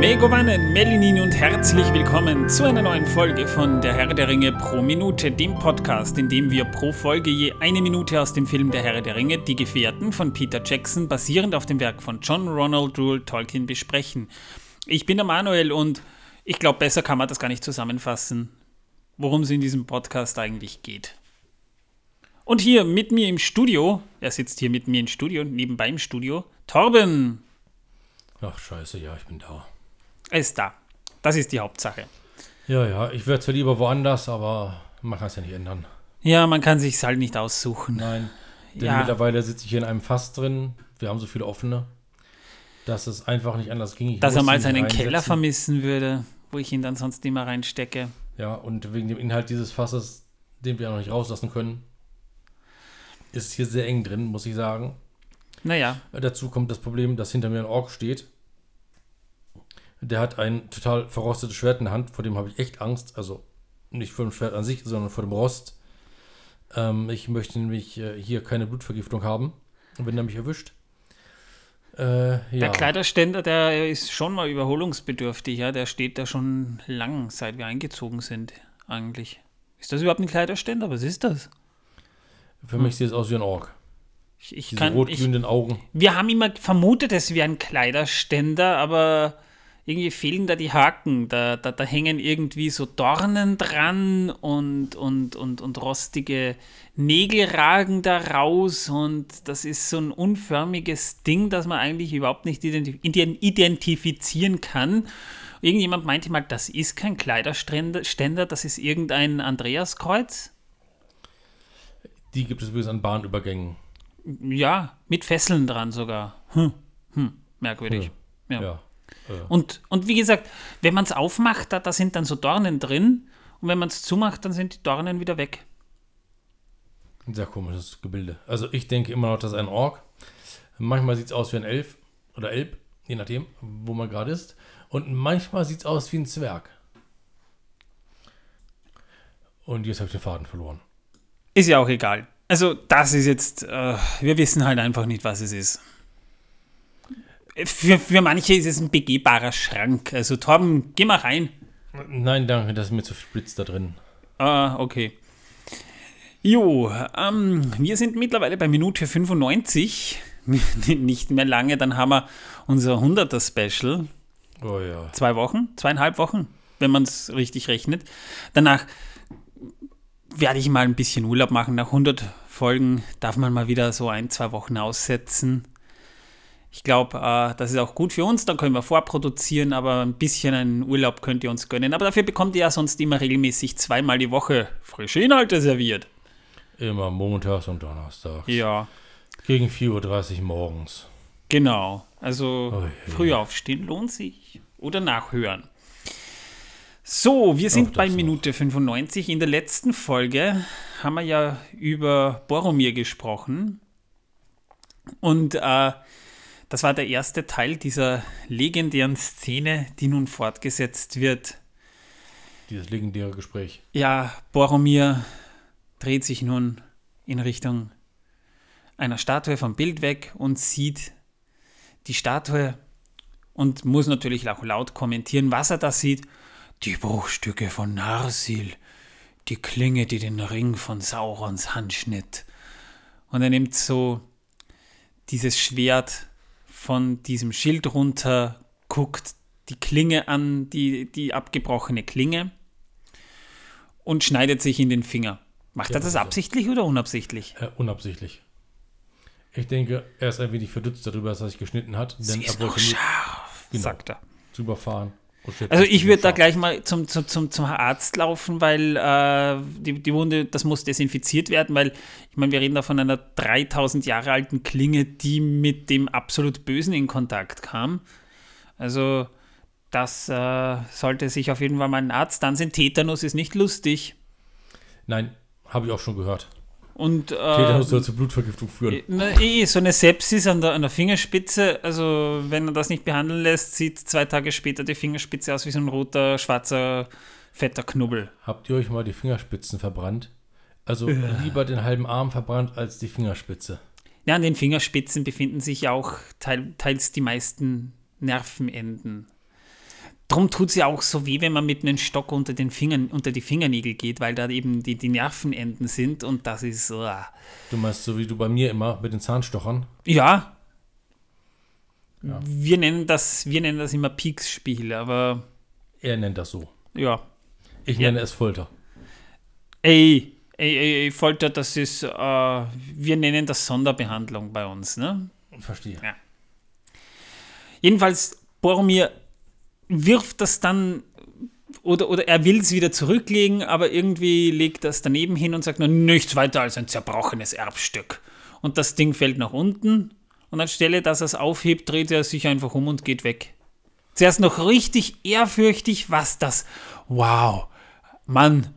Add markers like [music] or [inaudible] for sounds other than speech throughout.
Megovanen, Melinin und herzlich willkommen zu einer neuen Folge von Der Herr der Ringe pro Minute, dem Podcast, in dem wir pro Folge je eine Minute aus dem Film Der Herr der Ringe, Die Gefährten von Peter Jackson, basierend auf dem Werk von John Ronald Reuel Tolkien, besprechen. Ich bin der Manuel und ich glaube, besser kann man das gar nicht zusammenfassen, worum es in diesem Podcast eigentlich geht. Und hier mit mir im Studio, er sitzt hier mit mir im Studio nebenbei im Studio, Torben. Ach, scheiße, ja, ich bin da. Er ist da. Das ist die Hauptsache. Ja, ja, ich wäre zwar lieber woanders, aber man kann es ja nicht ändern. Ja, man kann sich halt nicht aussuchen. Nein, denn Ja. mittlerweile sitze ich hier in einem Fass drin. Wir haben so viele offene, dass es einfach nicht anders ging. Ich Dass er mal seinen. Keller vermissen würde, wo ich ihn dann sonst immer reinstecke. Ja, und wegen dem Inhalt dieses Fasses, den wir noch nicht rauslassen können, ist es hier sehr eng drin, muss ich sagen. Naja, Dazu kommt das Problem, dass hinter mir ein Ork steht. Der hat ein total verrostetes Schwert in der Hand, vor dem habe ich echt Angst. Also nicht vor dem Schwert an sich, sondern vor dem Rost. Ähm, ich möchte nämlich äh, hier keine Blutvergiftung haben, wenn er mich erwischt. Äh, ja. der Kleiderständer, der ist schon mal überholungsbedürftig, ja. Der steht da schon lang, seit wir eingezogen sind, eigentlich. Ist das überhaupt ein Kleiderständer? Was ist das? Für mich sieht es aus wie ein Ork. Ich, ich Diese kann. Rotglühenden Augen. wir haben immer vermutet, es wäre ein Kleiderständer, aber irgendwie fehlen da die Haken. Da, da, da hängen irgendwie so Dornen dran und, und, und, und rostige Nägel ragen da raus und das ist so ein unförmiges Ding, das man eigentlich überhaupt nicht identi ident- identifizieren kann. Irgendjemand meinte mal, das ist kein Kleiderständer, Ständer, das ist irgendein Andreaskreuz. Die gibt es übrigens an Bahnübergängen. Ja, mit Fesseln dran sogar. Hm, hm, merkwürdig. Ja. Ja. Und, und wie gesagt, wenn man es aufmacht, da, da sind dann so Dornen drin. Und wenn man es zumacht, dann sind die Dornen wieder weg. Ein sehr komisches Gebilde. Also ich denke immer noch, das ist ein Ork. Manchmal sieht es aus wie ein Elf oder Elb, je nachdem, wo man gerade ist. Und manchmal sieht es aus wie ein Zwerg. Und jetzt habe ich den Faden verloren. Ist ja auch egal. Also, das ist jetzt, äh, wir wissen halt einfach nicht, was es ist. Für, für manche ist es ein begehbarer Schrank. Also, Torben, geh mal rein. Nein, danke, das ist mir zu viel Blitz da drin. Ah, okay. Jo, ähm, wir sind mittlerweile bei Minute 95. [laughs] Nicht mehr lange, dann haben wir unser 100er Special. Oh ja. zwei Wochen, zweieinhalb Wochen, wenn man es richtig rechnet. Danach werde ich mal ein bisschen Urlaub machen. Nach 100 Folgen darf man mal wieder so ein, zwei Wochen aussetzen. Ich glaube, äh, das ist auch gut für uns. Dann können wir vorproduzieren, aber ein bisschen einen Urlaub könnt ihr uns gönnen. Aber dafür bekommt ihr ja sonst immer regelmäßig zweimal die Woche frische Inhalte serviert. Immer montags und donnerstags. Ja, Gegen 4.30 Uhr morgens. genau. Also Oh früh aufstehen lohnt sich. Oder nachhören. So, wir sind bei noch. Minute 95. In der letzten Folge haben wir ja über Boromir gesprochen. Und äh, das war der erste Teil dieser legendären Szene, die nun fortgesetzt wird. Dieses legendäre Gespräch. Ja, Boromir dreht sich nun in Richtung einer Statue vom Bild weg und sieht die Statue und muss natürlich auch laut kommentieren, was er da sieht. Die Bruchstücke von Narsil, die Klinge, die den Ring von Saurons Hand schnitt. Und er nimmt so dieses Schwert von diesem Schild runter, guckt die Klinge an, die, die abgebrochene Klinge und schneidet sich in den Finger. Macht Ja, er das also. absichtlich oder unabsichtlich? Äh, unabsichtlich. Ich denke, er ist ein wenig verdutzt darüber, dass er sich geschnitten hat. Denn er wollte nur scharf, Genau. sagt er. drüber fahren. Also ich würde da gleich mal zum, zum, zum, zum Arzt laufen, weil äh, die, die Wunde, das muss desinfiziert werden, weil ich meine, wir reden da von einer 3000 Jahre alten Klinge, die mit dem absolut Bösen in Kontakt kam. Also das äh, sollte sich auf jeden Fall mal ein Arzt ansehen. Tetanus ist nicht lustig. Nein, habe ich auch schon gehört. Und äh, Tetanus soll zur Blutvergiftung führen. Na, eh, so eine Sepsis an der, an der Fingerspitze, also wenn er das nicht behandeln lässt, sieht zwei Tage später die Fingerspitze aus wie so ein roter, schwarzer, fetter Knubbel. Habt ihr euch mal die Fingerspitzen verbrannt? Also lieber den halben Arm verbrannt als die Fingerspitze. Ja, an den Fingerspitzen befinden sich ja auch teil, teils die meisten Nervenenden. Drum tut es ja auch so weh, wenn man mit einem Stock unter, den Fingern, unter die Fingernägel geht, weil da eben die, die Nervenenden sind und das ist so. ah. Du meinst so wie du bei mir immer mit den Zahnstochern? Ja. Ja. Wir, nennen das, wir nennen das immer Peaks-Spiel, aber Er nennt das so. ja. Ich Ja. nenne es Folter. Ey, ey, ey, ey Folter, das ist, äh, wir nennen das Sonderbehandlung bei uns, ne? Verstehe. Ja. Jedenfalls, Boromir wirft das dann oder, oder er will es wieder zurücklegen, aber irgendwie legt das daneben hin und sagt nur nichts weiter als ein zerbrochenes Erbstück. Und das Ding fällt nach unten und anstelle, dass er es aufhebt, dreht er sich einfach um und geht weg. Zuerst noch richtig ehrfürchtig, was das. Wow, Mann,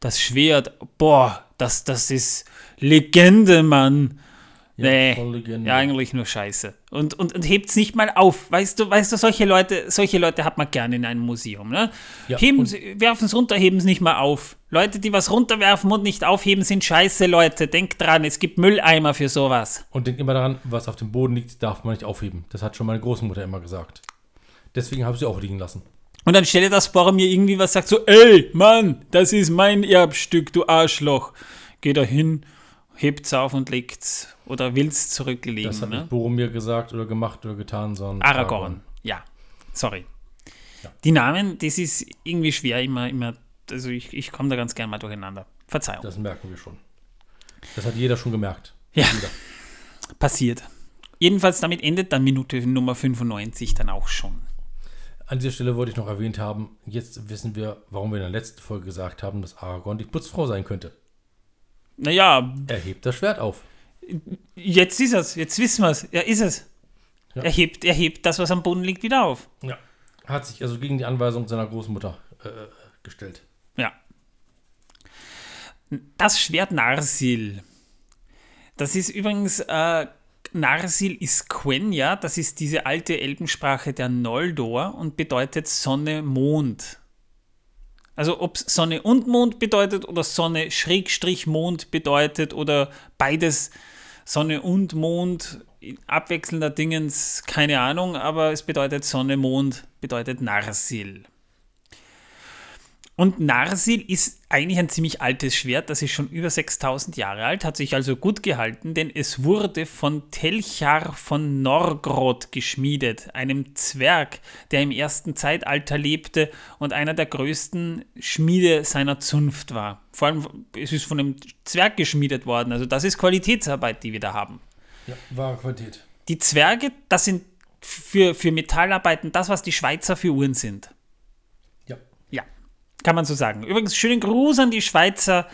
das Schwert, boah, das, das ist Legende, Mann. Ja, nee, ja, eigentlich nur Scheiße. Und, und, und hebt es nicht mal auf. Weißt du, weißt du, solche Leute, solche Leute hat man gerne in einem Museum. Ne? Ja, werfen es runter, heben es nicht mal auf. Leute, die was runterwerfen und nicht aufheben, sind scheiße Leute. Denkt dran, es gibt Mülleimer für sowas. Und denk immer daran, was auf dem Boden liegt, darf man nicht aufheben. Das hat schon meine Großmutter immer gesagt. Deswegen habe ich sie auch liegen lassen. Und dann stelle das Boromir irgendwie was sagt, so, ey, Mann, das ist mein Erbstück, du Arschloch. Geh da hin, hebt's auf und legt's. Oder will's zurücklegen. Das hat ne? nicht Boromir gesagt oder gemacht oder getan, sondern Aragorn. Ja, sorry. Ja. Die Namen, das ist irgendwie schwer, immer, immer, also ich, ich komme da ganz gern mal durcheinander. Verzeihung. Das merken wir schon. Das hat jeder schon gemerkt. Ja. Jeder. Passiert. Jedenfalls damit endet dann Minute Nummer 95 dann auch schon. An dieser Stelle wollte ich noch erwähnt haben, jetzt wissen wir, warum wir in der letzten Folge gesagt haben, dass Aragorn die Putzfrau sein könnte. Naja, Er hebt das Schwert auf. jetzt ist es, jetzt wissen wir es. Ja, ist es. Ja. Er, hebt, er hebt das, was am Boden liegt, wieder auf. Ja. Hat sich also gegen die Anweisung seiner Großmutter äh, gestellt. Ja. Das Schwert Narsil. Das ist übrigens, äh, Narsil ist Quenya, das ist diese alte Elbensprache der Noldor und bedeutet Sonne, Mond. Also ob es Sonne und Mond bedeutet oder Sonne Schrägstrich Mond bedeutet oder beides Sonne und Mond abwechselnder Dingens, keine Ahnung, aber es bedeutet Sonne, Mond, bedeutet Narsil. Und Narsil ist eigentlich ein ziemlich altes Schwert, das ist schon über 6000 Jahre alt, hat sich also gut gehalten, denn es wurde von Telchar von Norgrod geschmiedet, einem Zwerg, der im ersten Zeitalter lebte und einer der größten Schmiede seiner Zunft war. Vor allem, es ist von einem Zwerg geschmiedet worden, also das ist Qualitätsarbeit, die wir da haben. Ja, wahre Qualität. Die Zwerge, das sind für, für Metallarbeiten das, was die Schweizer für Uhren sind. Kann man so sagen. Übrigens, schönen Gruß an die Schweizer.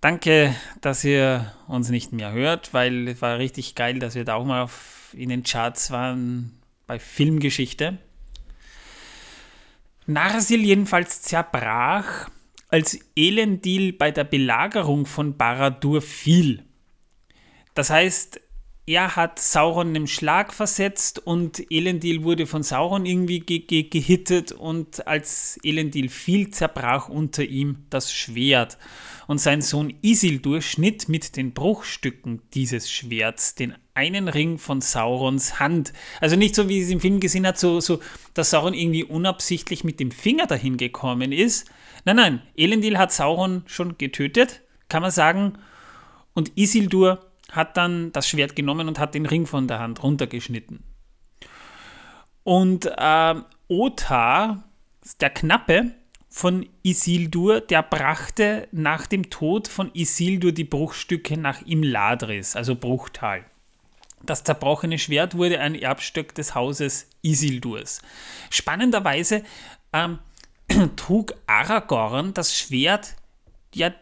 Danke, dass ihr uns nicht mehr hört, weil es war richtig geil, dass wir da auch mal auf, in den Charts waren bei Filmgeschichte. Narsil jedenfalls zerbrach, als Elendil bei der Belagerung von Baradur fiel. Das heißt, er hat Sauron einem Schlag versetzt und Elendil wurde von Sauron irgendwie ge ge gehittet und als Elendil fiel, zerbrach unter ihm das Schwert. Und sein Sohn Isildur schnitt mit den Bruchstücken dieses Schwerts den einen Ring von Saurons Hand. Also nicht so, wie es im Film gesehen hat, so, so, dass Sauron irgendwie unabsichtlich mit dem Finger dahin gekommen ist. Nein, nein, Elendil hat Sauron schon getötet, kann man sagen. Und Isildur hat dann das Schwert genommen und hat den Ring von der Hand runtergeschnitten. Und ähm, Otar, der Knappe von Isildur, der brachte nach dem Tod von Isildur die Bruchstücke nach Imladris, also Bruchtal. Das zerbrochene Schwert wurde ein Erbstück des Hauses Isildurs. Spannenderweise ähm, [clears throat] trug Aragorn das Schwert ja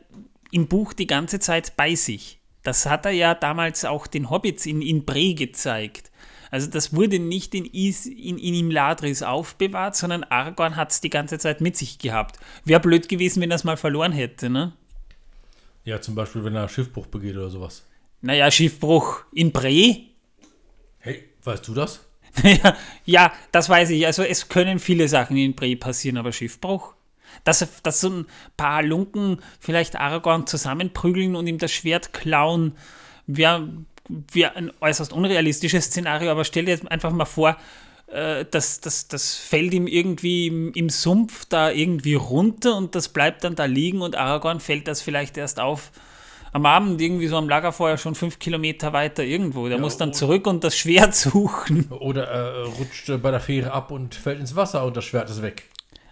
im Buch die ganze Zeit bei sich. Das hat er ja damals auch den Hobbits in, in Bre gezeigt. Also das wurde nicht in, Is, in, in Imladris aufbewahrt, sondern Aragorn hat es die ganze Zeit mit sich gehabt. Wäre blöd gewesen, wenn er es mal verloren hätte, ne? Ja, zum Beispiel, wenn er Schiffbruch begeht oder sowas. Naja, Schiffbruch in Bre? Hey, weißt du das? [laughs] ja, ja, das weiß ich. Also es können viele Sachen in Bre passieren, aber Schiffbruch? Dass, dass so ein paar Lunken vielleicht Aragorn zusammenprügeln und ihm das Schwert klauen, wäre wär ein äußerst unrealistisches Szenario, aber stell dir jetzt einfach mal vor, äh, das, das, das fällt ihm irgendwie im, im Sumpf da irgendwie runter und das bleibt dann da liegen und Aragorn fällt das vielleicht erst auf am Abend irgendwie so am Lagerfeuer schon fünf Kilometer weiter irgendwo. Der Ja, muss dann zurück und das Schwert [laughs] suchen. Oder er rutscht äh, bei der Fähre ab und fällt ins Wasser und das Schwert ist weg.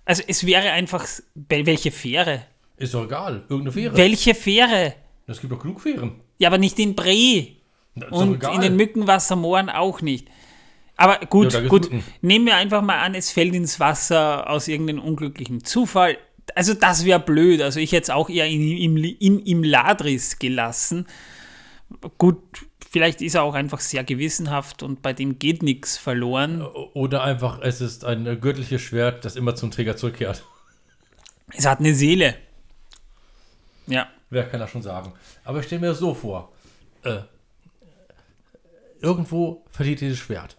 Also es wäre einfach, wel- welche Fähre? Ist doch egal. Irgendeine Fähre. Welche Fähre? Es gibt doch genug Fähren. Ja, aber nicht in Bre. Na, Ist doch Und in den Mückenwassermooren auch nicht. Aber gut, Ja, gut. Mücken. Nehmen wir einfach mal an, es fällt ins Wasser aus irgendeinem unglücklichen Zufall. Also das wäre blöd. Also ich hätte es auch eher in, im, in, im Ladris gelassen. Gut, vielleicht ist er auch einfach sehr gewissenhaft und bei dem geht nichts verloren. Oder einfach, es ist ein göttliches Schwert, das immer zum Träger zurückkehrt. Es hat eine Seele. Ja. Wer kann das schon sagen? Aber ich stelle mir das so vor. Äh, irgendwo verliert dieses Schwert.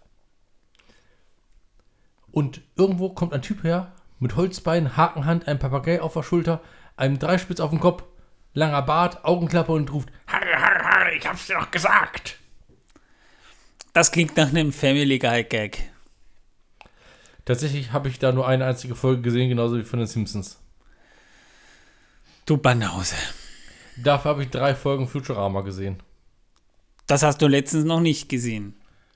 Und irgendwo kommt ein Typ her, mit Holzbein, Hakenhand, einem Papagei auf der Schulter, einem Dreispitz auf dem Kopf, langer Bart, Augenklappe und ruft, Harre, harre, harre, ich hab's dir doch gesagt. Das klingt nach einem Family Guy Gag. Tatsächlich habe ich da nur eine einzige Folge gesehen, genauso wie von den Simpsons. Du Banause. Dafür habe ich drei Folgen Futurama gesehen. Das hast du letztens noch nicht gesehen.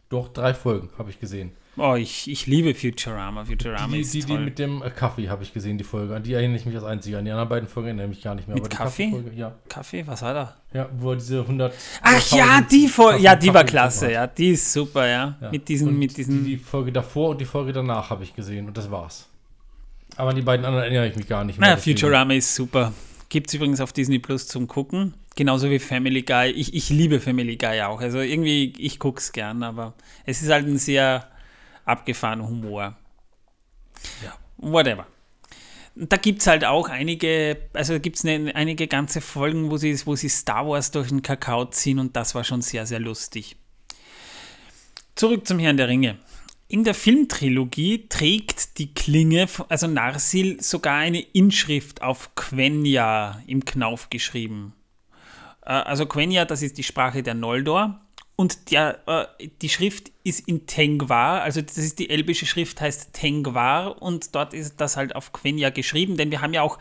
Doch, drei Folgen habe ich gesehen. Oh, ich, ich liebe Futurama. Futurama Die, ist die, die toll. mit dem äh, Kaffee habe ich gesehen, die Folge. An die erinnere ich mich als einziger. An die anderen beiden Folgen erinnere ich mich gar nicht mehr. Mit die Kaffee? Kaffeefolge, ja. Kaffee, was hat er? ja, wo er diese 100. Ach ja, 1000 die Folge. Ja, die war Kaffee klasse. Ja, die ist super, ja. Ja. Mit diesen, Und mit diesen. Die, die Folge davor und die Folge danach habe ich gesehen und das war's. Aber an die beiden anderen erinnere ich mich gar nicht mehr. Na, deswegen- Futurama ist super. Gibt es übrigens auf Disney Plus zum Gucken. Genauso wie Family Guy. Ich, ich liebe Family Guy auch. Also irgendwie, ich gucke es gern, aber es ist halt ein sehr abgefahrener Humor. Ja. Whatever. Da gibt es halt auch einige, also gibt es eine, einige ganze Folgen, wo sie, wo sie Star Wars durch den Kakao ziehen und das war schon sehr, sehr lustig. Zurück zum Herrn der Ringe. In der Filmtrilogie trägt die Klinge, also Narsil, sogar eine Inschrift auf Quenya im Knauf geschrieben. Äh, Also Quenya, das ist die Sprache der Noldor. Und der, äh, die Schrift ist in Tengwar, also das ist die elbische Schrift, heißt Tengwar und dort ist das halt auf Quenya geschrieben, denn wir haben ja auch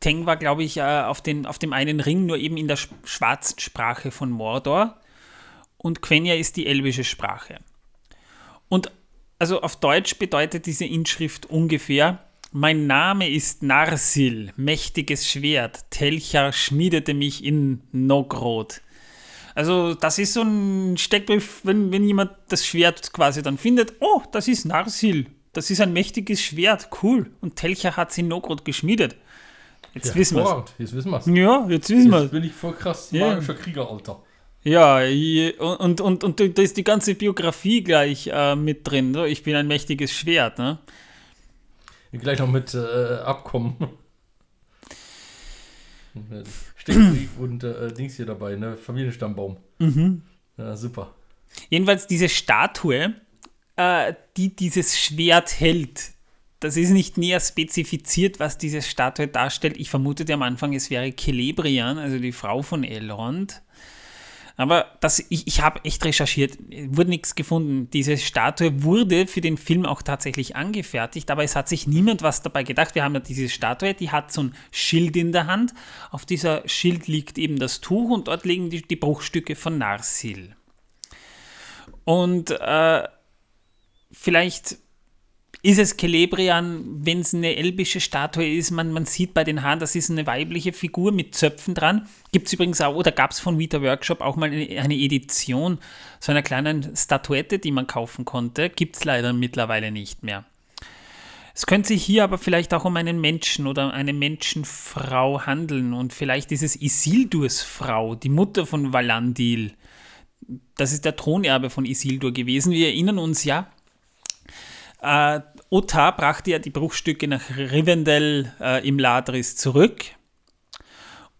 Tengwar, glaube ich, äh, auf, den, auf dem einen Ring, nur eben in der sch- schwarzen Sprache von Mordor. Und Quenya ist die elbische Sprache. Und also auf Deutsch bedeutet diese Inschrift ungefähr: Mein Name ist Narsil, mächtiges Schwert. Telchar schmiedete mich in Nogrod. Also, das ist so ein Steckbrief, wenn, wenn jemand das Schwert quasi dann findet: Oh, das ist Narsil. Das ist ein mächtiges Schwert. Cool. Und Telchar hat es in Nogrod geschmiedet. Jetzt Ja, wissen wir. Jetzt wissen wir's. Ja, jetzt wissen wir Jetzt bin ich voll krass magischer Krieger, Alter. Ja, je- und, und, und da ist die ganze Biografie gleich äh, mit drin. So, ich bin ein mächtiges Schwert. Ne? Gleich noch mit äh, Abkommen. [laughs] Steckbrief und äh, Dings hier dabei, ne? Familienstammbaum. Mhm. Ja, super. Jedenfalls diese Statue, äh, die dieses Schwert hält, das ist nicht näher spezifiziert, was diese Statue darstellt. Ich vermutete am Anfang, es wäre Celebrian, also die Frau von Elrond. Aber das, ich, ich habe echt recherchiert, wurde nichts gefunden. Diese Statue wurde für den Film auch tatsächlich angefertigt, aber es hat sich niemand was dabei gedacht. Wir haben ja diese Statue, die hat so ein Schild in der Hand. Auf dieser Schild liegt eben das Tuch und dort liegen die, die Bruchstücke von Narsil. Und äh, vielleicht ist es Celebrian, wenn es eine elbische Statue ist. Man, man sieht bei den Haaren, das ist eine weibliche Figur mit Zöpfen dran. Gibt es übrigens auch, oder gab es von Vita Workshop auch mal eine, eine Edition so einer kleinen Statuette, die man kaufen konnte. Gibt es leider mittlerweile nicht mehr. Es könnte sich hier aber vielleicht auch um einen Menschen oder eine Menschenfrau handeln und vielleicht ist es Isildurs Frau, die Mutter von Valandil. Das ist der Thronerbe von Isildur gewesen. Wir erinnern uns ja, äh, Ottar brachte ja die Bruchstücke nach Rivendell äh, im Ladris zurück.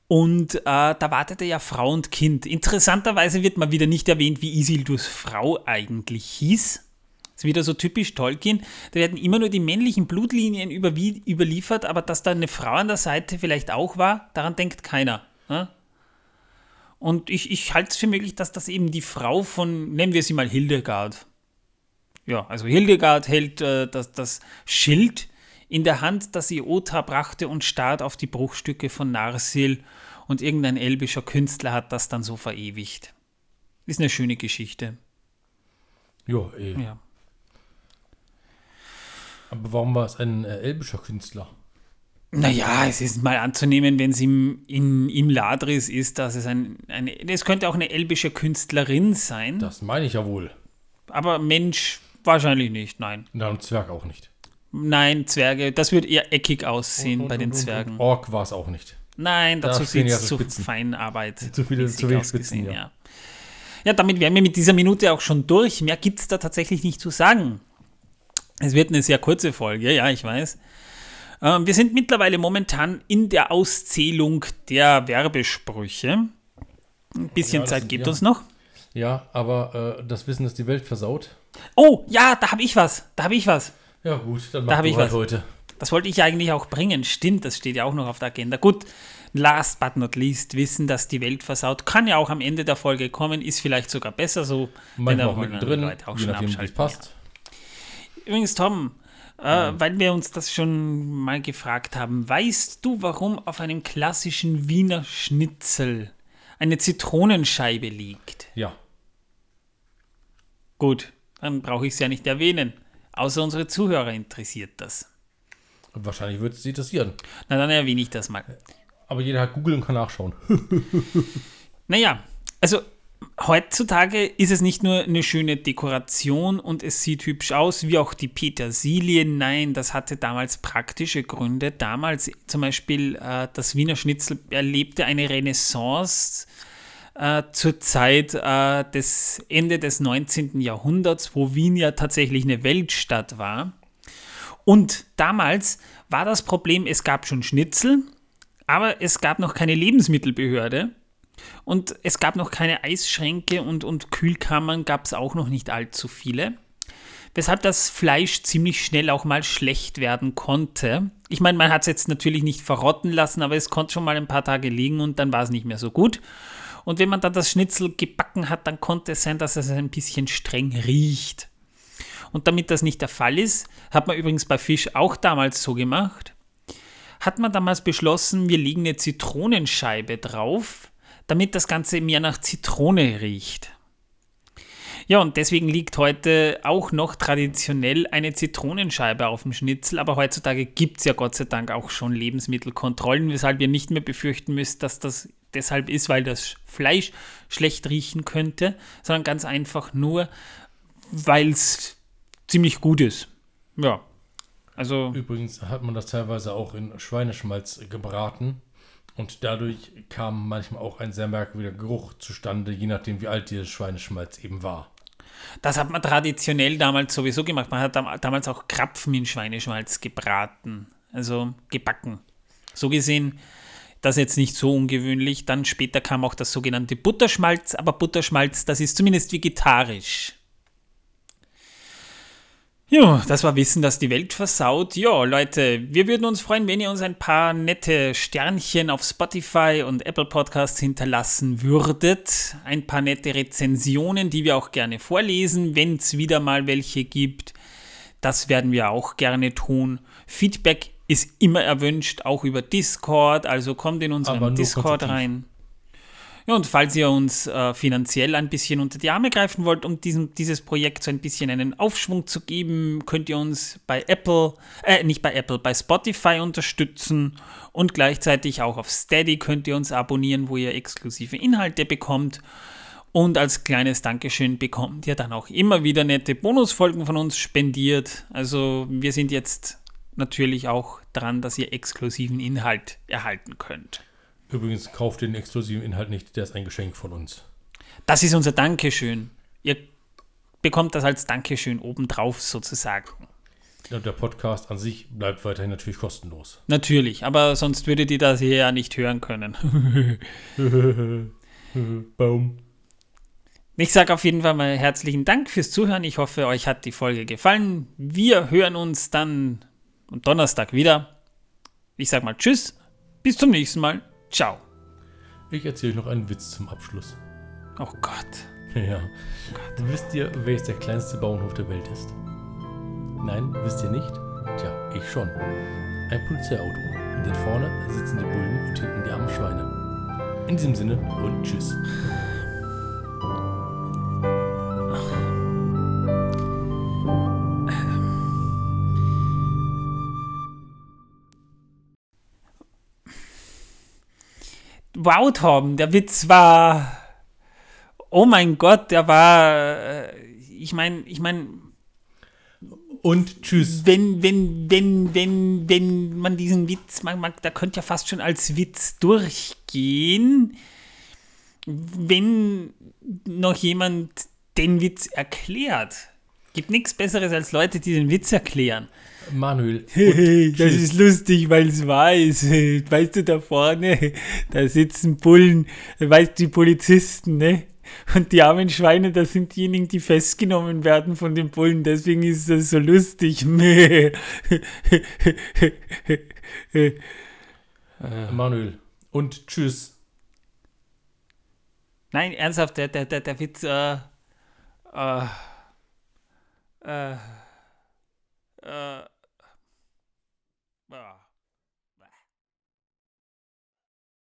Und äh, da wartete ja Frau und Kind. Interessanterweise wird mal wieder nicht erwähnt, wie Isildurs Frau eigentlich hieß. Ist wieder so typisch Tolkien. Da werden immer nur die männlichen Blutlinien überliefert, aber dass da eine Frau an der Seite vielleicht auch war, daran denkt keiner. Ne? Und ich, ich halte es für möglich, dass das eben die Frau von, nennen wir sie mal Hildegard, Ja, also Hildegard hält äh, das, das Schild in der Hand, das ihr Ota brachte und starrt auf die Bruchstücke von Narsil und irgendein elbischer Künstler hat das dann so verewigt. Ist eine schöne Geschichte. Jo, eh. Ja. Aber warum war es ein äh, elbischer Künstler? Naja, es ist mal anzunehmen, wenn es im, in, im Ladris ist, dass es ein, eine. Es könnte auch eine elbische Künstlerin sein. Das meine ich ja wohl. Aber Mensch wahrscheinlich nicht, nein. Und dann Zwerg auch nicht. Nein, Zwerge, das würde eher eckig aussehen Und- bei und- den und- Zwergen. Ork war es auch nicht. Nein, Da dazu fehlen sieht ja es so zu Spitzen. Feinarbeit. Zu viele- zu wenig Spitzen, ja. ja. Ja, damit wären wir mit dieser Minute auch schon durch. Mehr gibt es da tatsächlich nicht zu sagen. Es wird eine sehr kurze Folge, ja, ich weiß. Ähm, wir sind mittlerweile momentan in der Auszählung der Werbesprüche. Ein bisschen Ja, Zeit sind- gibt ja. uns noch. Ja, aber äh, das Wissen ist die Welt versaut. Oh, ja, da habe ich was. Da habe ich was. Ja, gut, dann mach hab du ich halt was. heute. Das wollte ich eigentlich auch bringen. Stimmt, das steht ja auch noch auf der Agenda. Gut, last but not least, wissen, dass die Welt versaut. Kann ja auch am Ende der Folge kommen, ist vielleicht sogar besser so. Manchmal da auch mittendrin, Leute auch je schon nachdem, wie passt. Übrigens, Tom, äh, weil wir uns das schon mal gefragt haben, weißt du, warum auf einem klassischen Wiener Schnitzel eine Zitronenscheibe liegt? Ja. Gut, dann brauche ich es ja nicht erwähnen. Außer unsere Zuhörer interessiert das. Wahrscheinlich wird es sie interessieren. Na, dann erwähne ich das mal. Aber jeder hat Google und kann nachschauen. [laughs] Naja, also heutzutage ist es nicht nur eine schöne Dekoration und es sieht hübsch aus, wie auch die Petersilie. Nein, das hatte damals praktische Gründe. Damals zum Beispiel äh, das Wiener Schnitzel erlebte eine Renaissance äh, zur Zeit äh, des Ende des 19. Jahrhunderts, wo Wien ja tatsächlich eine Weltstadt war. Und damals war das Problem, es gab schon Schnitzel, aber es gab noch keine Lebensmittelbehörde. Und es gab noch keine Eisschränke und, und Kühlkammern gab es auch noch nicht allzu viele. Weshalb das Fleisch ziemlich schnell auch mal schlecht werden konnte. Ich meine, man hat es jetzt natürlich nicht verrotten lassen, aber es konnte schon mal ein paar Tage liegen und dann war es nicht mehr so gut. Und wenn man dann das Schnitzel gebacken hat, dann konnte es sein, dass es ein bisschen streng riecht. Und damit das nicht der Fall ist, hat man übrigens bei Fisch auch damals so gemacht, hat man damals beschlossen, wir legen eine Zitronenscheibe drauf, damit das Ganze mehr nach Zitrone riecht. Ja, und deswegen liegt heute auch noch traditionell eine Zitronenscheibe auf dem Schnitzel, aber heutzutage gibt es ja Gott sei Dank auch schon Lebensmittelkontrollen, weshalb ihr nicht mehr befürchten müsst, dass das deshalb ist, weil das Fleisch schlecht riechen könnte, sondern ganz einfach nur, weil es ziemlich gut ist. Ja. Also, Übrigens hat man das teilweise auch in Schweineschmalz gebraten. Und dadurch kam manchmal auch ein sehr merkwürdiger Geruch zustande, je nachdem, wie alt dieses Schweineschmalz eben war. das hat man traditionell damals sowieso gemacht. Man hat dam damals auch Krapfen in Schweineschmalz gebraten, also gebacken. So gesehen, das jetzt nicht so ungewöhnlich. Dann später kam auch das sogenannte Butterschmalz, aber Butterschmalz, das ist zumindest vegetarisch. Ja, das war Wissen, das die Welt versaut. Ja, Leute, wir würden uns freuen, wenn ihr uns ein paar nette Sternchen auf Spotify und Apple Podcasts hinterlassen würdet. Ein paar nette Rezensionen, die wir auch gerne vorlesen, wenn es wieder mal welche gibt. Das werden wir auch gerne tun. Feedback ist immer erwünscht, auch über Discord. Also kommt in unseren Discord rein. Ja, und falls ihr uns äh, finanziell ein bisschen unter die Arme greifen wollt, um diesem, dieses Projekt so ein bisschen einen Aufschwung zu geben, könnt ihr uns bei Apple, äh, nicht bei Apple, bei Spotify unterstützen und gleichzeitig auch auf Steady könnt ihr uns abonnieren, wo ihr exklusive Inhalte bekommt. Und als kleines Dankeschön bekommt ihr dann auch immer wieder nette Bonusfolgen von uns spendiert. Also wir sind jetzt natürlich auch dran, dass ihr exklusiven Inhalt erhalten könnt. Übrigens, kauft den exklusiven Inhalt nicht, der ist ein Geschenk von uns. Das ist unser Dankeschön. Ihr bekommt das als Dankeschön obendrauf sozusagen. Und der Podcast an sich bleibt weiterhin natürlich kostenlos. Natürlich, aber sonst würdet ihr das hier ja nicht hören können. [laughs] Baum. Ich sage auf jeden Fall mal herzlichen Dank fürs Zuhören. Ich hoffe, euch hat die Folge gefallen. Wir hören uns dann am Donnerstag wieder. Ich sage mal Tschüss, bis zum nächsten Mal. Ciao. Ich erzähle euch noch einen Witz zum Abschluss. Oh Gott. Ja. Wisst ihr, welches der kleinste Bauernhof der Welt ist? Nein, wisst ihr nicht? Tja, ich schon. Ein Polizeiauto. Denn vorne sitzen die Bullen und hinten die armen Schweine. In diesem Sinne und tschüss. Wow, Tom, der Witz war. Oh mein Gott, der war. äh, Ich meine, ich meine, Und tschüss. wenn, wenn, wenn, wenn, wenn man diesen Witz mag, mag, da könnte ja fast schon als Witz durchgehen, wenn noch jemand den Witz erklärt. Gibt nichts Besseres als Leute, die den Witz erklären. Manuel. Hey, das tschüss. ist lustig, weil es weiß. [laughs] Weißt du, da vorne, da sitzen Bullen, weißt du, die Polizisten, ne? Und die armen Schweine, das sind diejenigen, die festgenommen werden von den Bullen. Deswegen ist das so lustig. [laughs] Manuel. Und tschüss. Nein, ernsthaft, der, der, der, der Witz, äh, äh, Uh, uh,